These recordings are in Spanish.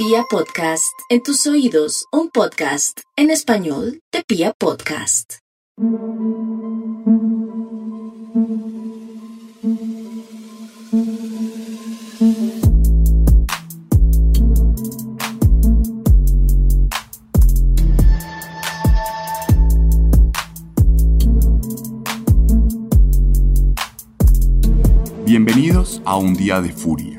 Pia Podcast, en tus oídos, un podcast en español de Pia Podcast. Bienvenidos a Un Día de Furia,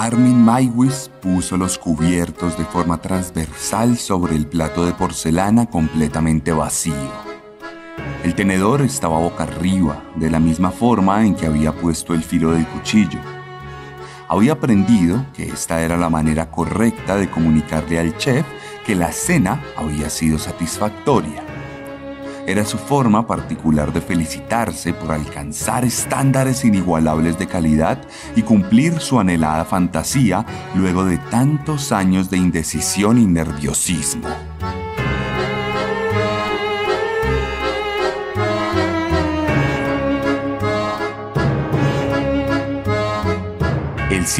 Armin Maiwis puso los cubiertos de forma transversal sobre el plato de porcelana completamente vacío. El tenedor estaba boca arriba, de la misma forma en que había puesto el filo del cuchillo. Había aprendido que esta era la manera correcta de comunicarle al chef que la cena había sido satisfactoria. Era su forma particular de felicitarse por alcanzar estándares inigualables de calidad y cumplir su anhelada fantasía luego de tantos años de indecisión y nerviosismo.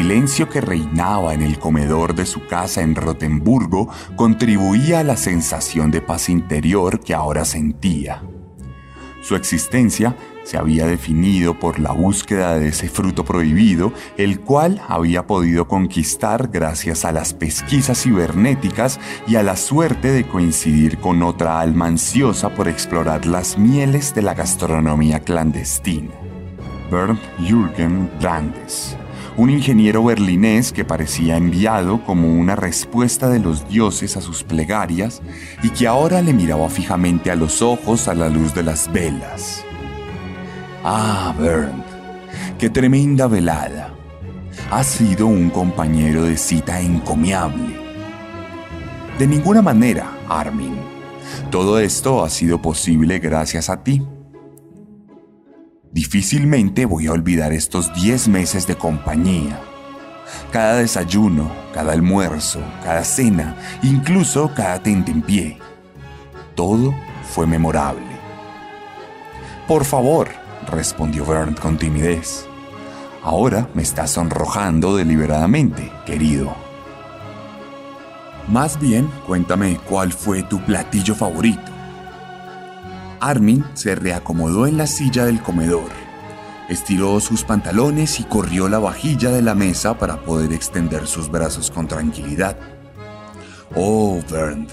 Silencio que reinaba en el comedor de su casa en Rotemburgo contribuía a la sensación de paz interior que ahora sentía. Su existencia se había definido por la búsqueda de ese fruto prohibido, el cual había podido conquistar gracias a las pesquisas cibernéticas y a la suerte de coincidir con otra alma ansiosa por explorar las mieles de la gastronomía clandestina. Bernd Jürgen Brandes un ingeniero berlinés que parecía enviado como una respuesta de los dioses a sus plegarias y que ahora le miraba fijamente a los ojos a la luz de las velas. Ah, Bernd, qué tremenda velada. Has sido un compañero de cita encomiable. De ninguna manera, Armin. Todo esto ha sido posible gracias a ti. Difícilmente voy a olvidar estos 10 meses de compañía. Cada desayuno, cada almuerzo, cada cena, incluso cada pie. Todo fue memorable. Por favor, respondió Bernd con timidez. Ahora me estás sonrojando deliberadamente, querido. Más bien, cuéntame cuál fue tu platillo favorito. Armin se reacomodó en la silla del comedor, estiró sus pantalones y corrió la vajilla de la mesa para poder extender sus brazos con tranquilidad. Oh, Bernd,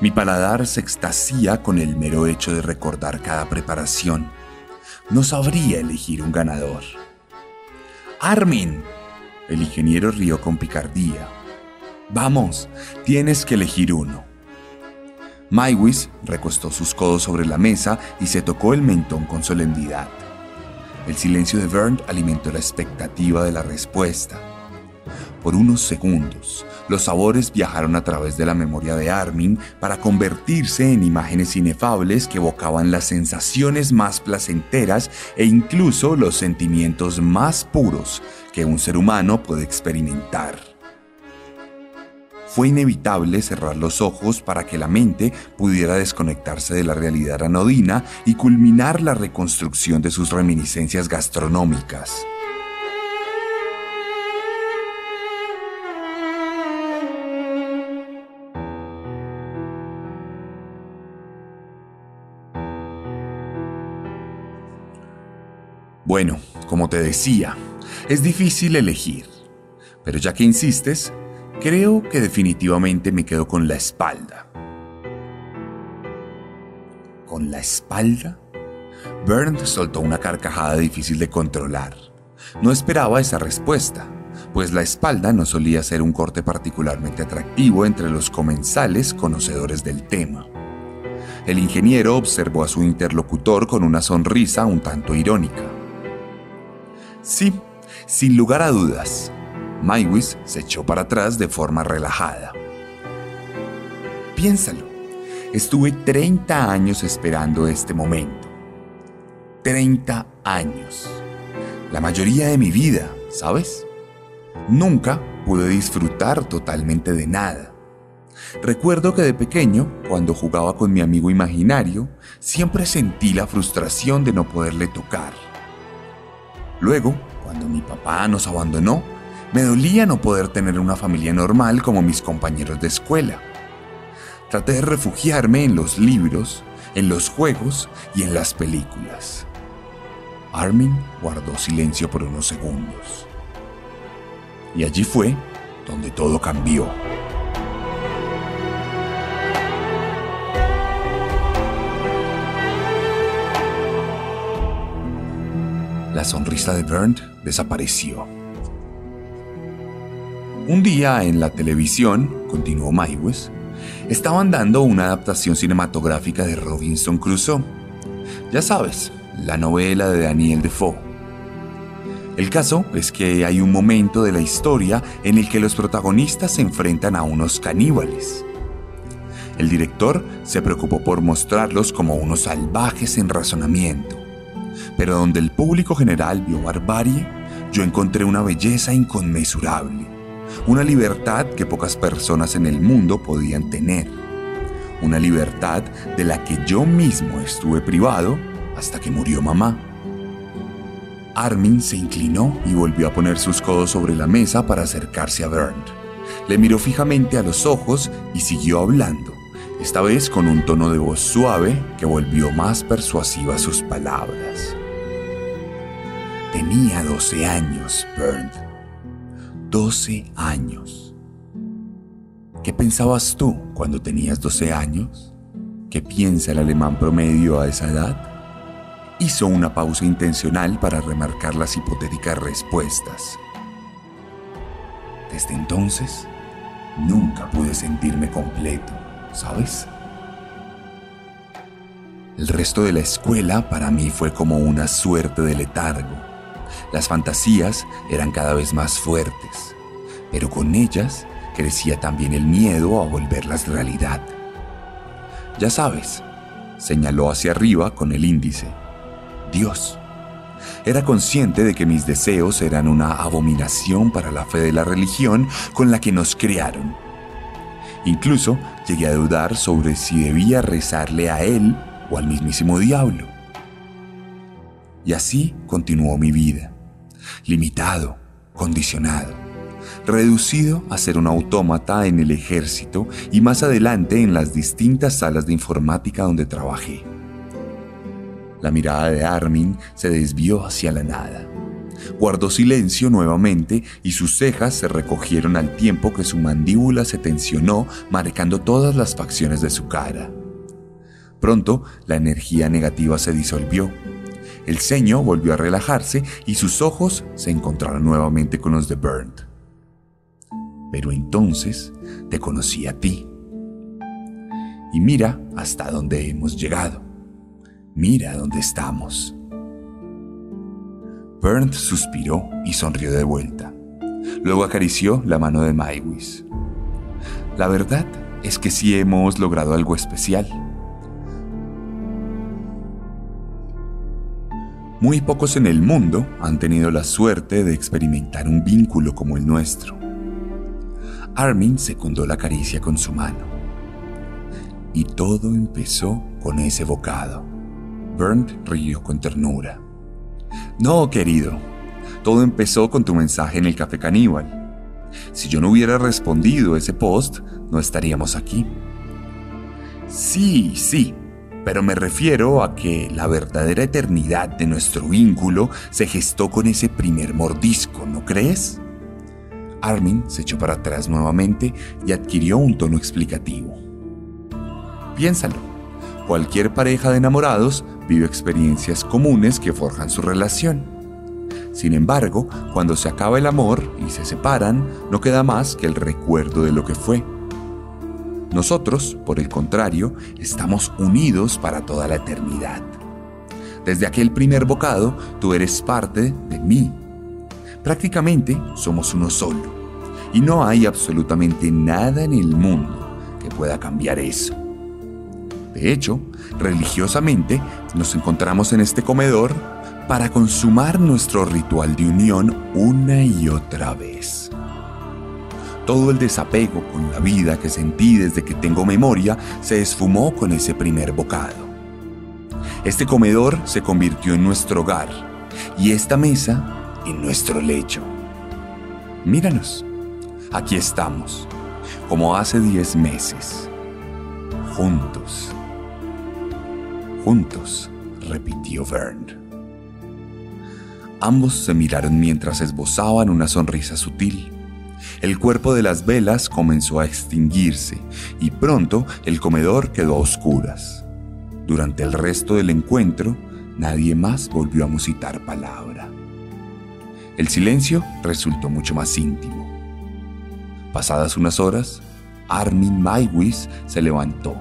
mi paladar se extasía con el mero hecho de recordar cada preparación. No sabría elegir un ganador. Armin, el ingeniero rió con picardía. Vamos, tienes que elegir uno. Maiwis recostó sus codos sobre la mesa y se tocó el mentón con solemnidad. El silencio de Bernd alimentó la expectativa de la respuesta. Por unos segundos, los sabores viajaron a través de la memoria de Armin para convertirse en imágenes inefables que evocaban las sensaciones más placenteras e incluso los sentimientos más puros que un ser humano puede experimentar fue inevitable cerrar los ojos para que la mente pudiera desconectarse de la realidad anodina y culminar la reconstrucción de sus reminiscencias gastronómicas. Bueno, como te decía, es difícil elegir, pero ya que insistes, Creo que definitivamente me quedo con la espalda. ¿Con la espalda? Bernd soltó una carcajada difícil de controlar. No esperaba esa respuesta, pues la espalda no solía ser un corte particularmente atractivo entre los comensales conocedores del tema. El ingeniero observó a su interlocutor con una sonrisa un tanto irónica. Sí, sin lugar a dudas, Maywis se echó para atrás de forma relajada. Piénsalo, estuve 30 años esperando este momento. 30 años. La mayoría de mi vida, ¿sabes? Nunca pude disfrutar totalmente de nada. Recuerdo que de pequeño, cuando jugaba con mi amigo imaginario, siempre sentí la frustración de no poderle tocar. Luego, cuando mi papá nos abandonó, me dolía no poder tener una familia normal como mis compañeros de escuela. Traté de refugiarme en los libros, en los juegos y en las películas. Armin guardó silencio por unos segundos. Y allí fue donde todo cambió. La sonrisa de Bernd desapareció. Un día en la televisión, continuó Maywes, estaban dando una adaptación cinematográfica de Robinson Crusoe. Ya sabes, la novela de Daniel Defoe. El caso es que hay un momento de la historia en el que los protagonistas se enfrentan a unos caníbales. El director se preocupó por mostrarlos como unos salvajes en razonamiento, pero donde el público general vio barbarie, yo encontré una belleza inconmensurable, una libertad que pocas personas en el mundo podían tener, una libertad de la que yo mismo estuve privado hasta que murió mamá. Armin se inclinó y volvió a poner sus codos sobre la mesa para acercarse a Bernd. Le miró fijamente a los ojos y siguió hablando, esta vez con un tono de voz suave que volvió más persuasiva sus palabras. Tenía 12 años, Bernd. 12 años. ¿Qué pensabas tú cuando tenías 12 años? ¿Qué piensa el alemán promedio a esa edad? hizo una pausa intencional para remarcar las hipotéticas respuestas. Desde entonces, nunca pude sentirme completo, ¿sabes? El resto de la escuela para mí fue como una suerte de letargo. Las fantasías eran cada vez más fuertes, pero con ellas crecía también el miedo a volverlas realidad. Ya sabes, señaló hacia arriba con el índice. Dios. Era consciente de que mis deseos eran una abominación para la fe de la religión con la que nos crearon. Incluso llegué a dudar sobre si debía rezarle a él o al mismísimo diablo. Y así continuó mi vida, limitado, condicionado, reducido a ser un autómata en el ejército y más adelante en las distintas salas de informática donde trabajé. La mirada de Armin se desvió hacia la nada. Guardó silencio nuevamente y sus cejas se recogieron al tiempo que su mandíbula se tensionó, marcando todas las facciones de su cara. Pronto, la energía negativa se disolvió. El ceño volvió a relajarse y sus ojos se encontraron nuevamente con los de Burnt. Pero entonces te conocí a ti. Y mira hasta dónde hemos llegado. Mira dónde estamos. Bernd suspiró y sonrió de vuelta. Luego acarició la mano de Maywis. La verdad es que sí hemos logrado algo especial. Muy pocos en el mundo han tenido la suerte de experimentar un vínculo como el nuestro. Armin secundó la caricia con su mano. Y todo empezó con ese bocado. Bernd rió con ternura. No, querido. Todo empezó con tu mensaje en el café caníbal. Si yo no hubiera respondido ese post, no estaríamos aquí. Sí, sí, pero me refiero a que la verdadera eternidad de nuestro vínculo se gestó con ese primer mordisco, ¿no crees? Armin se echó para atrás nuevamente y adquirió un tono explicativo. Piénsalo, cualquier pareja de enamorados vive experiencias comunes que forjan su relación. Sin embargo, cuando se acaba el amor y se separan, no queda más que el recuerdo de lo que fue. Nosotros, por el contrario, estamos unidos para toda la eternidad. Desde aquel primer bocado, tú eres parte de mí. Prácticamente somos uno solo. Y no hay absolutamente nada en el mundo que pueda cambiar eso. De hecho, religiosamente nos encontramos en este comedor para consumar nuestro ritual de unión una y otra vez. Todo el desapego con la vida que sentí desde que tengo memoria se esfumó con ese primer bocado. Este comedor se convirtió en nuestro hogar y esta mesa en nuestro lecho. Míranos, aquí estamos, como hace diez meses, juntos juntos, repitió Vern. Ambos se miraron mientras esbozaban una sonrisa sutil. El cuerpo de las velas comenzó a extinguirse y pronto el comedor quedó a oscuras. Durante el resto del encuentro, nadie más volvió a musitar palabra. El silencio resultó mucho más íntimo. Pasadas unas horas, Armin Maiwis se levantó,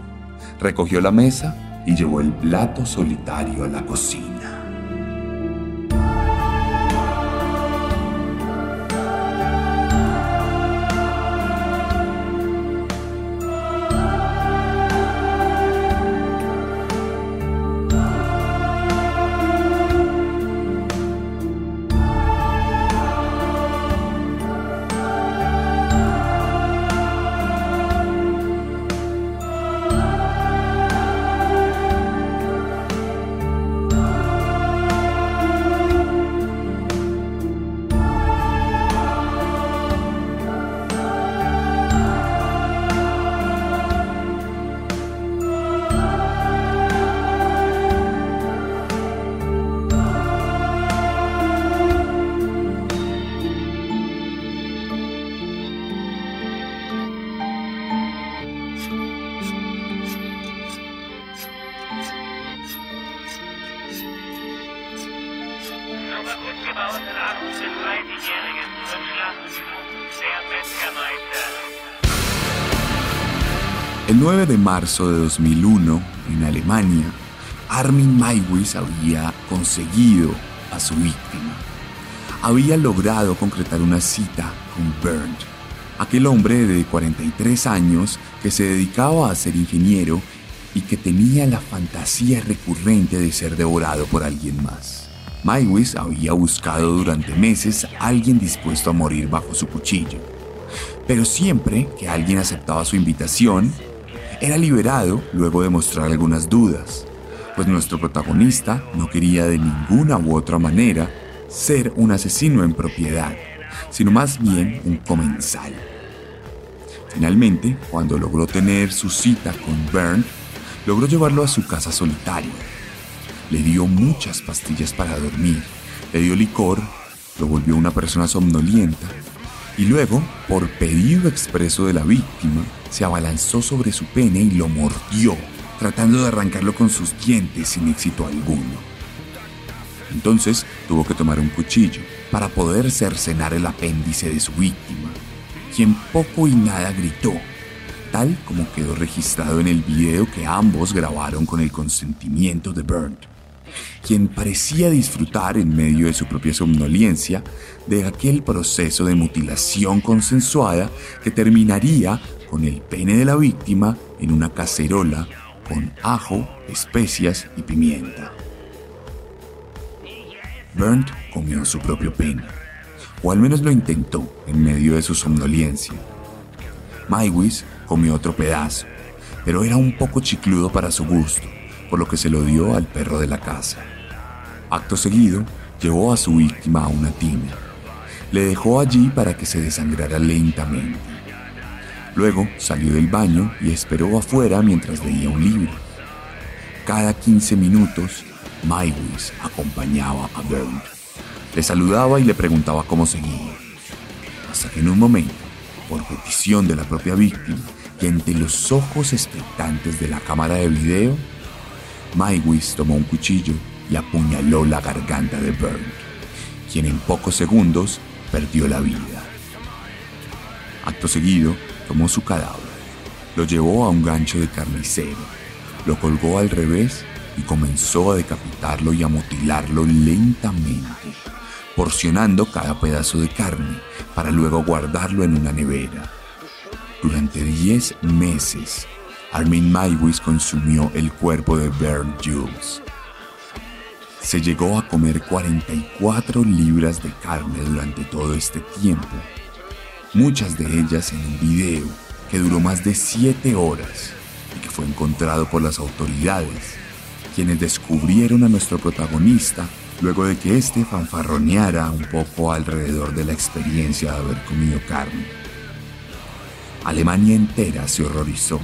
recogió la mesa y llevó el plato solitario a la cocina. El 9 de marzo de 2001, en Alemania, Armin Maiwis había conseguido a su víctima. Había logrado concretar una cita con Bernd, aquel hombre de 43 años que se dedicaba a ser ingeniero y que tenía la fantasía recurrente de ser devorado por alguien más. Maiwis había buscado durante meses a alguien dispuesto a morir bajo su cuchillo. Pero siempre que alguien aceptaba su invitación, era liberado luego de mostrar algunas dudas, pues nuestro protagonista no quería de ninguna u otra manera ser un asesino en propiedad, sino más bien un comensal. Finalmente, cuando logró tener su cita con Bernd, logró llevarlo a su casa solitaria le dio muchas pastillas para dormir, le dio licor, lo volvió una persona somnolienta y luego, por pedido expreso de la víctima, se abalanzó sobre su pene y lo mordió, tratando de arrancarlo con sus dientes sin éxito alguno. Entonces tuvo que tomar un cuchillo para poder cercenar el apéndice de su víctima, quien poco y nada gritó, tal como quedó registrado en el video que ambos grabaron con el consentimiento de Burnt quien parecía disfrutar en medio de su propia somnolencia de aquel proceso de mutilación consensuada que terminaría con el pene de la víctima en una cacerola con ajo, especias y pimienta. Burnt comió su propio pene, o al menos lo intentó en medio de su somnolencia. Maiwis comió otro pedazo, pero era un poco chicludo para su gusto, por lo que se lo dio al perro de la casa. Acto seguido, llevó a su víctima a una tina. Le dejó allí para que se desangrara lentamente. Luego salió del baño y esperó afuera mientras leía un libro. Cada 15 minutos, Maiwis acompañaba a Bernd. Le saludaba y le preguntaba cómo seguía. Hasta que en un momento, por petición de la propia víctima y ante los ojos expectantes de la cámara de video, Maiwis tomó un cuchillo y apuñaló la garganta de Burn, quien en pocos segundos perdió la vida. Acto seguido, tomó su cadáver, lo llevó a un gancho de carnicero, lo colgó al revés y comenzó a decapitarlo y a mutilarlo lentamente, porcionando cada pedazo de carne para luego guardarlo en una nevera. Durante 10 meses, Armin Maiwis consumió el cuerpo de Bernd Jules. Se llegó a comer 44 libras de carne durante todo este tiempo, muchas de ellas en un video que duró más de 7 horas y que fue encontrado por las autoridades, quienes descubrieron a nuestro protagonista luego de que éste fanfarroneara un poco alrededor de la experiencia de haber comido carne. Alemania entera se horrorizó,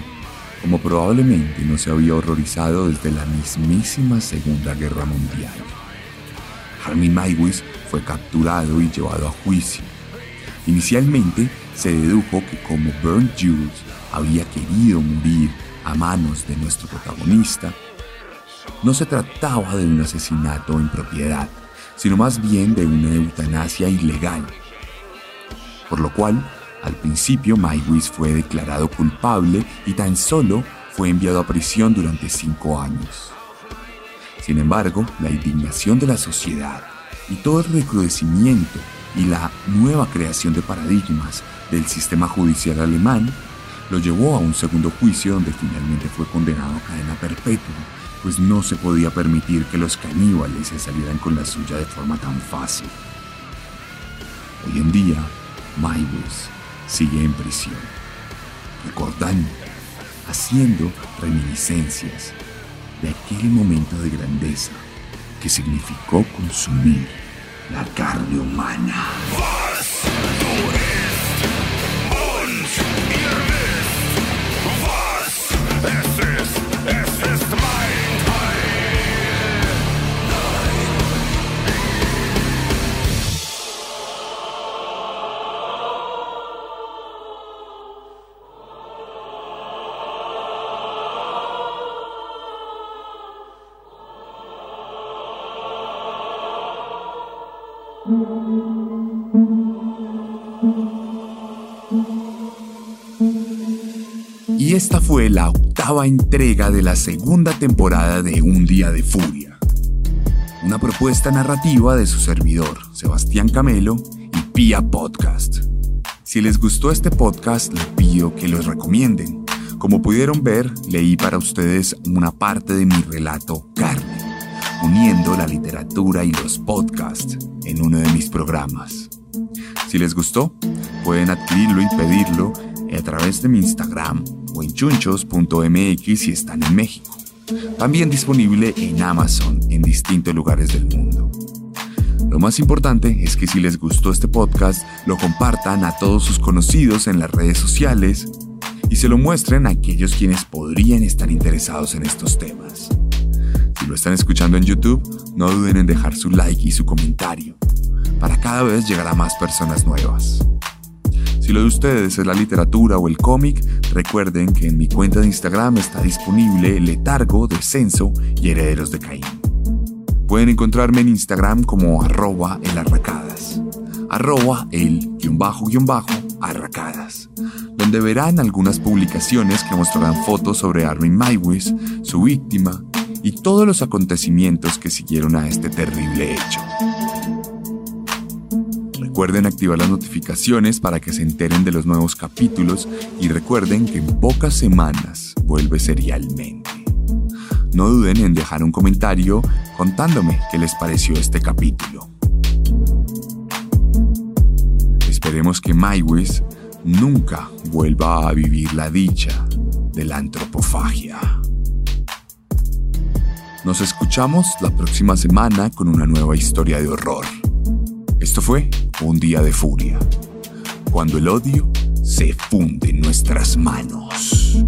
como probablemente no se había horrorizado desde la mismísima Segunda Guerra Mundial. Armin Maiwis fue capturado y llevado a juicio. Inicialmente se dedujo que como Bernd Jules había querido morir a manos de nuestro protagonista, no se trataba de un asesinato en propiedad, sino más bien de una eutanasia ilegal. Por lo cual, al principio Maywis fue declarado culpable y tan solo fue enviado a prisión durante cinco años. Sin embargo, la indignación de la sociedad y todo el recrudecimiento y la nueva creación de paradigmas del sistema judicial alemán lo llevó a un segundo juicio donde finalmente fue condenado a cadena perpetua, pues no se podía permitir que los caníbales se salieran con la suya de forma tan fácil. Hoy en día, Maywis sigue en prisión, recordando, haciendo reminiscencias de aquel momento de grandeza que significó consumir la carne humana. Esta fue la octava entrega de la segunda temporada de Un Día de Furia. Una propuesta narrativa de su servidor, Sebastián Camelo y Pia Podcast. Si les gustó este podcast, les pido que los recomienden. Como pudieron ver, leí para ustedes una parte de mi relato Carne, uniendo la literatura y los podcasts en uno de mis programas. Si les gustó, pueden adquirirlo y pedirlo a través de mi Instagram o en chunchos.mx si están en México. También disponible en Amazon en distintos lugares del mundo. Lo más importante es que si les gustó este podcast, lo compartan a todos sus conocidos en las redes sociales y se lo muestren a aquellos quienes podrían estar interesados en estos temas. Si lo están escuchando en YouTube, no duden en dejar su like y su comentario, para cada vez llegar a más personas nuevas. Si lo de ustedes es la literatura o el cómic, recuerden que en mi cuenta de Instagram está disponible Letargo, Descenso y Herederos de Caín. Pueden encontrarme en Instagram como arroba elarracadas, arroba el guion bajo guion bajo arracadas, donde verán algunas publicaciones que mostrarán fotos sobre Armin Maiwis, su víctima y todos los acontecimientos que siguieron a este terrible hecho. Recuerden activar las notificaciones para que se enteren de los nuevos capítulos y recuerden que en pocas semanas vuelve serialmente. No duden en dejar un comentario contándome qué les pareció este capítulo. Esperemos que Maiwis nunca vuelva a vivir la dicha de la antropofagia. Nos escuchamos la próxima semana con una nueva historia de horror. Esto fue Un día de furia, cuando el odio se funde en nuestras manos.